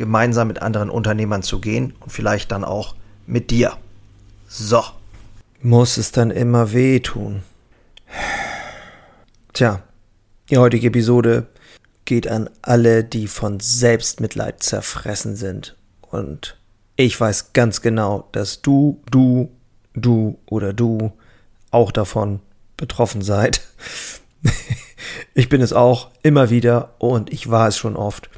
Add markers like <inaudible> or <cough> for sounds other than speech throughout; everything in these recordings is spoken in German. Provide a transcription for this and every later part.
gemeinsam mit anderen Unternehmern zu gehen und vielleicht dann auch mit dir. So. Muss es dann immer wehtun? Tja, die heutige Episode geht an alle, die von Selbstmitleid zerfressen sind. Und ich weiß ganz genau, dass du, du, du oder du auch davon betroffen seid. <laughs> ich bin es auch immer wieder und ich war es schon oft.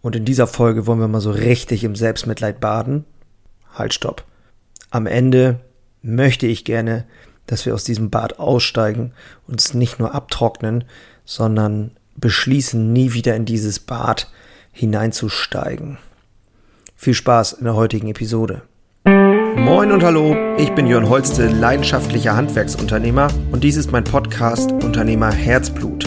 Und in dieser Folge wollen wir mal so richtig im Selbstmitleid baden. Halt, stopp. Am Ende möchte ich gerne, dass wir aus diesem Bad aussteigen, uns nicht nur abtrocknen, sondern beschließen, nie wieder in dieses Bad hineinzusteigen. Viel Spaß in der heutigen Episode. Moin und hallo, ich bin Jörn Holste, leidenschaftlicher Handwerksunternehmer und dies ist mein Podcast Unternehmer Herzblut.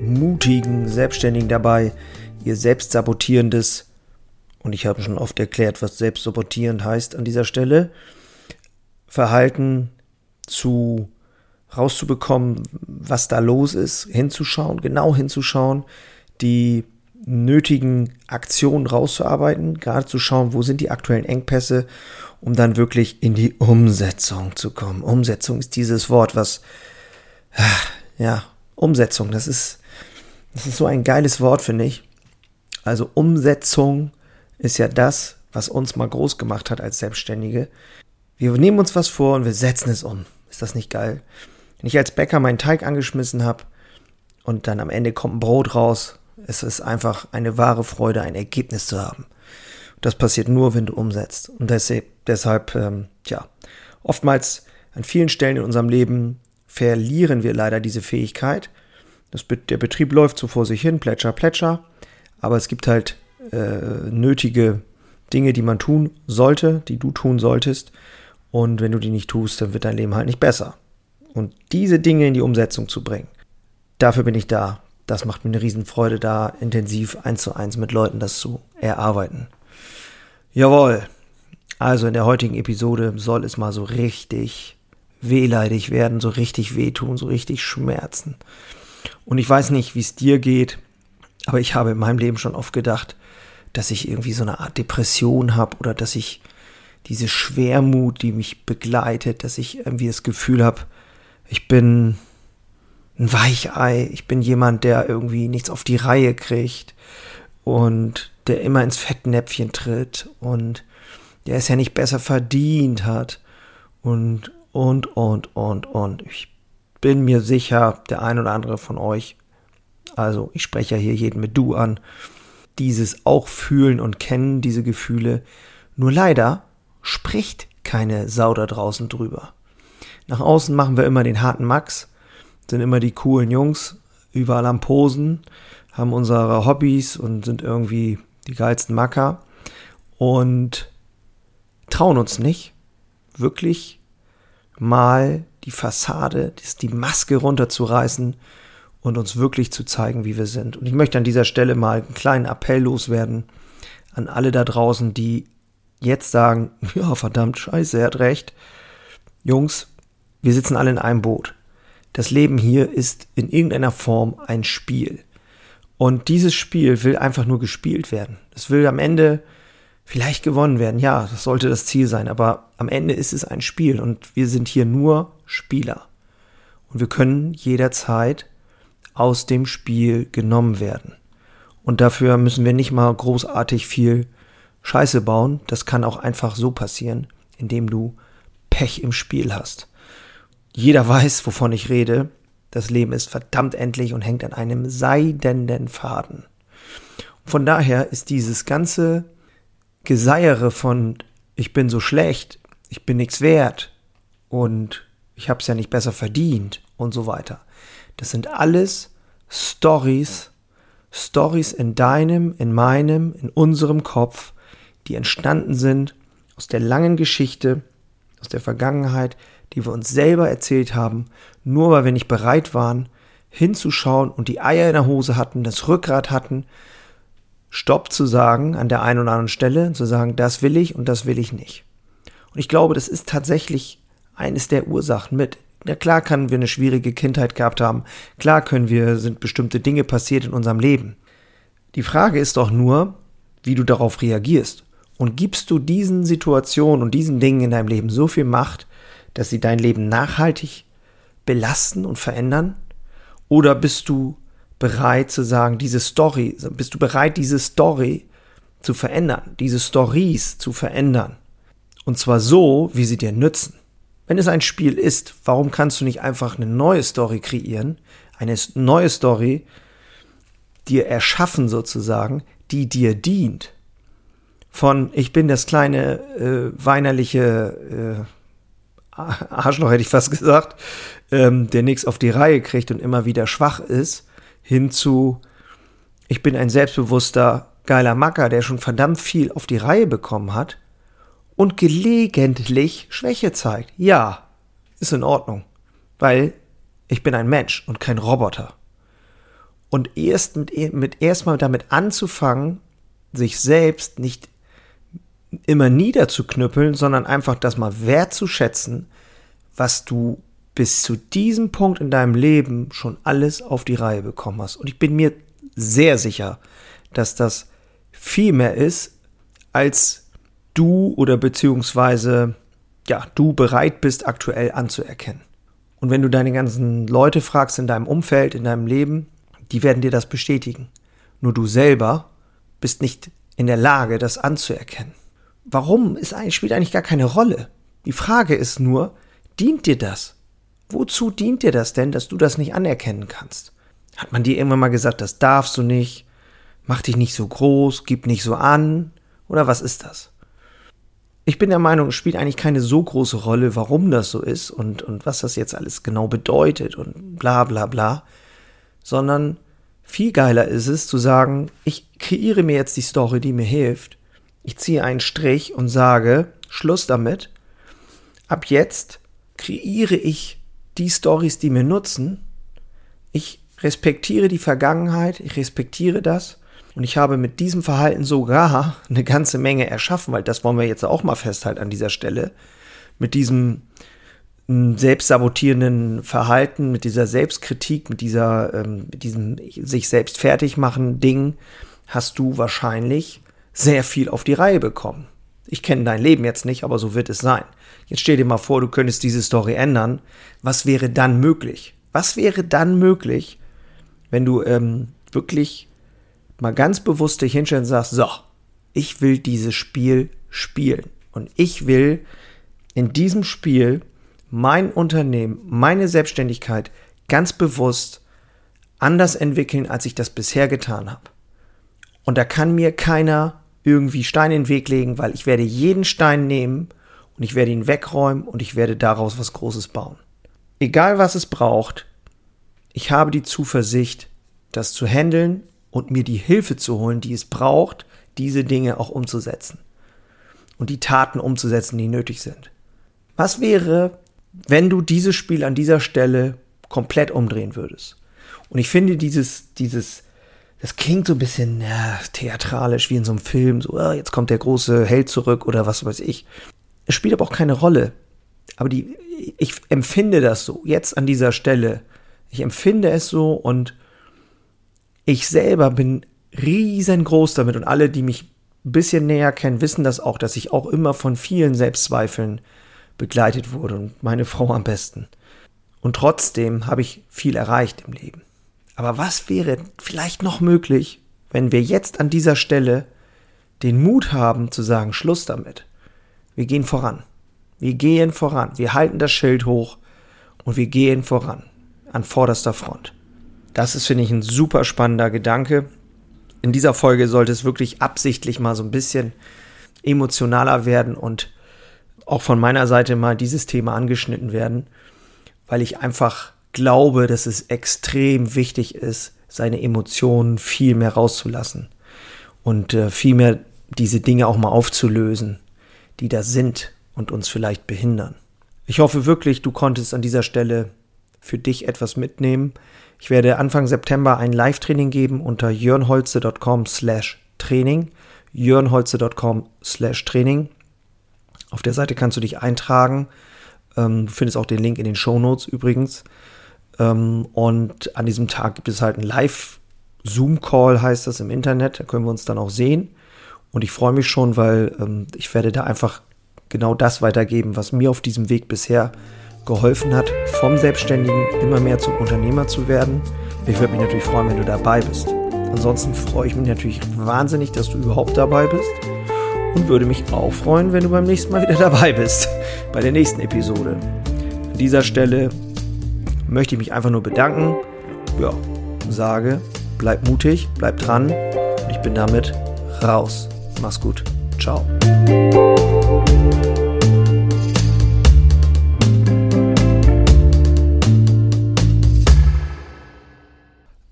mutigen Selbstständigen dabei, ihr selbstsabotierendes, und ich habe schon oft erklärt, was selbstsabotierend heißt an dieser Stelle, Verhalten zu rauszubekommen, was da los ist, hinzuschauen, genau hinzuschauen, die nötigen Aktionen rauszuarbeiten, gerade zu schauen, wo sind die aktuellen Engpässe, um dann wirklich in die Umsetzung zu kommen. Umsetzung ist dieses Wort, was, ja, Umsetzung, das ist das ist so ein geiles Wort, finde ich. Also Umsetzung ist ja das, was uns mal groß gemacht hat als Selbstständige. Wir nehmen uns was vor und wir setzen es um. Ist das nicht geil? Wenn ich als Bäcker meinen Teig angeschmissen habe und dann am Ende kommt ein Brot raus, es ist einfach eine wahre Freude, ein Ergebnis zu haben. Das passiert nur, wenn du umsetzt. Und deshalb, deshalb ähm, ja, oftmals an vielen Stellen in unserem Leben verlieren wir leider diese Fähigkeit das, der Betrieb läuft so vor sich hin, plätscher, plätscher. Aber es gibt halt äh, nötige Dinge, die man tun sollte, die du tun solltest. Und wenn du die nicht tust, dann wird dein Leben halt nicht besser. Und diese Dinge in die Umsetzung zu bringen, dafür bin ich da. Das macht mir eine Riesenfreude, da intensiv eins zu eins mit Leuten das zu erarbeiten. Jawohl. Also in der heutigen Episode soll es mal so richtig wehleidig werden, so richtig wehtun, so richtig schmerzen. Und ich weiß nicht, wie es dir geht, aber ich habe in meinem Leben schon oft gedacht, dass ich irgendwie so eine Art Depression habe oder dass ich diese Schwermut, die mich begleitet, dass ich irgendwie das Gefühl habe, ich bin ein Weichei, ich bin jemand, der irgendwie nichts auf die Reihe kriegt und der immer ins Fettnäpfchen tritt und der es ja nicht besser verdient hat und, und, und, und, und. Ich bin mir sicher, der ein oder andere von euch, also ich spreche ja hier jeden mit du an, dieses auch fühlen und kennen, diese Gefühle. Nur leider spricht keine Sau da draußen drüber. Nach außen machen wir immer den harten Max, sind immer die coolen Jungs, überall am Posen, haben unsere Hobbys und sind irgendwie die geilsten Macker und trauen uns nicht, wirklich mal die Fassade, die Maske runterzureißen und uns wirklich zu zeigen, wie wir sind. Und ich möchte an dieser Stelle mal einen kleinen Appell loswerden an alle da draußen, die jetzt sagen, <laughs> ja, verdammt, scheiße, er hat recht. Jungs, wir sitzen alle in einem Boot. Das Leben hier ist in irgendeiner Form ein Spiel. Und dieses Spiel will einfach nur gespielt werden. Es will am Ende vielleicht gewonnen werden. Ja, das sollte das Ziel sein, aber am Ende ist es ein Spiel und wir sind hier nur Spieler. Und wir können jederzeit aus dem Spiel genommen werden. Und dafür müssen wir nicht mal großartig viel Scheiße bauen, das kann auch einfach so passieren, indem du Pech im Spiel hast. Jeder weiß, wovon ich rede. Das Leben ist verdammt endlich und hängt an einem seidenden Faden. Von daher ist dieses ganze Geseiere von ich bin so schlecht, ich bin nichts wert und ich habe es ja nicht besser verdient und so weiter. Das sind alles Stories, Stories in deinem, in meinem, in unserem Kopf, die entstanden sind aus der langen Geschichte, aus der Vergangenheit, die wir uns selber erzählt haben, nur weil wir nicht bereit waren, hinzuschauen und die Eier in der Hose hatten, das Rückgrat hatten, Stopp zu sagen an der einen oder anderen Stelle, zu sagen, das will ich und das will ich nicht. Und ich glaube, das ist tatsächlich eines der Ursachen mit. Ja, klar können wir eine schwierige Kindheit gehabt haben. Klar können wir, sind bestimmte Dinge passiert in unserem Leben. Die Frage ist doch nur, wie du darauf reagierst. Und gibst du diesen Situationen und diesen Dingen in deinem Leben so viel Macht, dass sie dein Leben nachhaltig belasten und verändern? Oder bist du bereit zu sagen, diese Story, bist du bereit, diese Story zu verändern, diese Stories zu verändern? Und zwar so, wie sie dir nützen. Wenn es ein Spiel ist, warum kannst du nicht einfach eine neue Story kreieren, eine neue Story dir erschaffen sozusagen, die dir dient? von ich bin das kleine äh, weinerliche äh, Arschloch, hätte ich fast <laughs> gesagt, ähm, der nichts auf die Reihe kriegt und immer wieder schwach ist, hin zu ich bin ein selbstbewusster, geiler Macker, der schon verdammt viel auf die Reihe bekommen hat und gelegentlich Schwäche zeigt. Ja, ist in Ordnung, weil ich bin ein Mensch und kein Roboter. Und erst mit, mit erstmal damit anzufangen, sich selbst nicht immer niederzuknüppeln, sondern einfach das mal wertzuschätzen, was du bis zu diesem Punkt in deinem Leben schon alles auf die Reihe bekommen hast. Und ich bin mir sehr sicher, dass das viel mehr ist, als du oder beziehungsweise ja, du bereit bist aktuell anzuerkennen. Und wenn du deine ganzen Leute fragst in deinem Umfeld, in deinem Leben, die werden dir das bestätigen. Nur du selber bist nicht in der Lage, das anzuerkennen. Warum ist spielt eigentlich gar keine Rolle. Die Frage ist nur, dient dir das? Wozu dient dir das denn, dass du das nicht anerkennen kannst? Hat man dir irgendwann mal gesagt, das darfst du nicht? Mach dich nicht so groß, gib nicht so an? Oder was ist das? Ich bin der Meinung, es spielt eigentlich keine so große Rolle, warum das so ist und, und was das jetzt alles genau bedeutet und bla bla bla, sondern viel geiler ist es zu sagen, ich kreiere mir jetzt die Story, die mir hilft ich ziehe einen Strich und sage, Schluss damit. Ab jetzt kreiere ich die Stories, die mir nutzen. Ich respektiere die Vergangenheit, ich respektiere das und ich habe mit diesem Verhalten sogar eine ganze Menge erschaffen, weil das wollen wir jetzt auch mal festhalten an dieser Stelle. Mit diesem hm, selbstsabotierenden Verhalten, mit dieser Selbstkritik, mit dieser, ähm, mit diesem sich selbst fertig machen Ding, hast du wahrscheinlich sehr viel auf die Reihe bekommen. Ich kenne dein Leben jetzt nicht, aber so wird es sein. Jetzt stell dir mal vor, du könntest diese Story ändern. Was wäre dann möglich? Was wäre dann möglich, wenn du ähm, wirklich mal ganz bewusst dich hinstellst und sagst, so, ich will dieses Spiel spielen. Und ich will in diesem Spiel mein Unternehmen, meine Selbstständigkeit ganz bewusst anders entwickeln, als ich das bisher getan habe. Und da kann mir keiner irgendwie Steine in den Weg legen, weil ich werde jeden Stein nehmen und ich werde ihn wegräumen und ich werde daraus was Großes bauen. Egal was es braucht, ich habe die Zuversicht, das zu handeln und mir die Hilfe zu holen, die es braucht, diese Dinge auch umzusetzen. Und die Taten umzusetzen, die nötig sind. Was wäre, wenn du dieses Spiel an dieser Stelle komplett umdrehen würdest? Und ich finde dieses, dieses das klingt so ein bisschen ja, theatralisch, wie in so einem Film, so, oh, jetzt kommt der große Held zurück oder was weiß ich. Es spielt aber auch keine Rolle. Aber die, ich empfinde das so, jetzt an dieser Stelle. Ich empfinde es so und ich selber bin riesengroß damit und alle, die mich ein bisschen näher kennen, wissen das auch, dass ich auch immer von vielen Selbstzweifeln begleitet wurde und meine Frau am besten. Und trotzdem habe ich viel erreicht im Leben. Aber was wäre vielleicht noch möglich, wenn wir jetzt an dieser Stelle den Mut haben zu sagen, Schluss damit. Wir gehen voran. Wir gehen voran. Wir halten das Schild hoch und wir gehen voran. An vorderster Front. Das ist, finde ich, ein super spannender Gedanke. In dieser Folge sollte es wirklich absichtlich mal so ein bisschen emotionaler werden und auch von meiner Seite mal dieses Thema angeschnitten werden, weil ich einfach glaube, dass es extrem wichtig ist, seine Emotionen viel mehr rauszulassen und äh, viel mehr diese Dinge auch mal aufzulösen, die da sind und uns vielleicht behindern. Ich hoffe wirklich, du konntest an dieser Stelle für dich etwas mitnehmen. Ich werde Anfang September ein Live-Training geben unter jörnholze.com slash Training. jörnholze.com slash Training. Auf der Seite kannst du dich eintragen. Ähm, du findest auch den Link in den Show Notes übrigens. Ähm, und an diesem Tag gibt es halt einen Live-Zoom-Call, heißt das im Internet. Da können wir uns dann auch sehen. Und ich freue mich schon, weil ähm, ich werde da einfach genau das weitergeben, was mir auf diesem Weg bisher geholfen hat, vom Selbstständigen immer mehr zum Unternehmer zu werden. Ich würde mich natürlich freuen, wenn du dabei bist. Ansonsten freue ich mich natürlich wahnsinnig, dass du überhaupt dabei bist und würde mich auch freuen, wenn du beim nächsten Mal wieder dabei bist, bei der nächsten Episode. An dieser Stelle möchte ich mich einfach nur bedanken. Ja, sage, bleib mutig, bleib dran. Ich bin damit raus. Mach's gut. Ciao.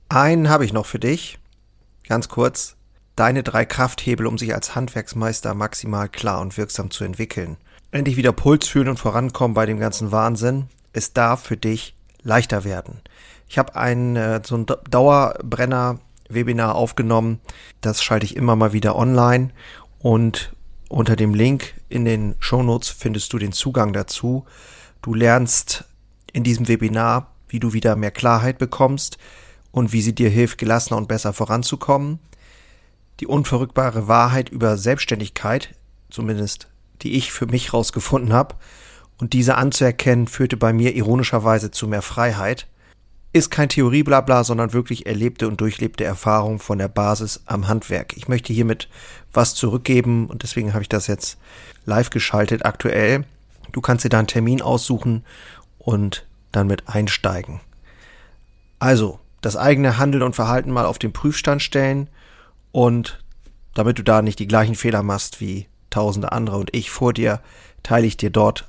Einen habe ich noch für dich. Ganz kurz. Deine drei Krafthebel, um sich als Handwerksmeister maximal klar und wirksam zu entwickeln. Endlich wieder Puls fühlen und vorankommen bei dem ganzen Wahnsinn. Es darf für dich leichter werden. Ich habe ein äh, so ein Dauerbrenner-Webinar aufgenommen. Das schalte ich immer mal wieder online und unter dem Link in den Shownotes findest du den Zugang dazu. Du lernst in diesem Webinar, wie du wieder mehr Klarheit bekommst und wie sie dir hilft, gelassener und besser voranzukommen. Die unverrückbare Wahrheit über Selbstständigkeit, zumindest die ich für mich rausgefunden habe, und diese anzuerkennen, führte bei mir ironischerweise zu mehr Freiheit. Ist kein Theorieblabla, sondern wirklich erlebte und durchlebte Erfahrung von der Basis am Handwerk. Ich möchte hiermit was zurückgeben und deswegen habe ich das jetzt live geschaltet aktuell. Du kannst dir da einen Termin aussuchen und dann mit einsteigen. Also, das eigene Handeln und Verhalten mal auf den Prüfstand stellen und damit du da nicht die gleichen Fehler machst wie tausende andere und ich vor dir, teile ich dir dort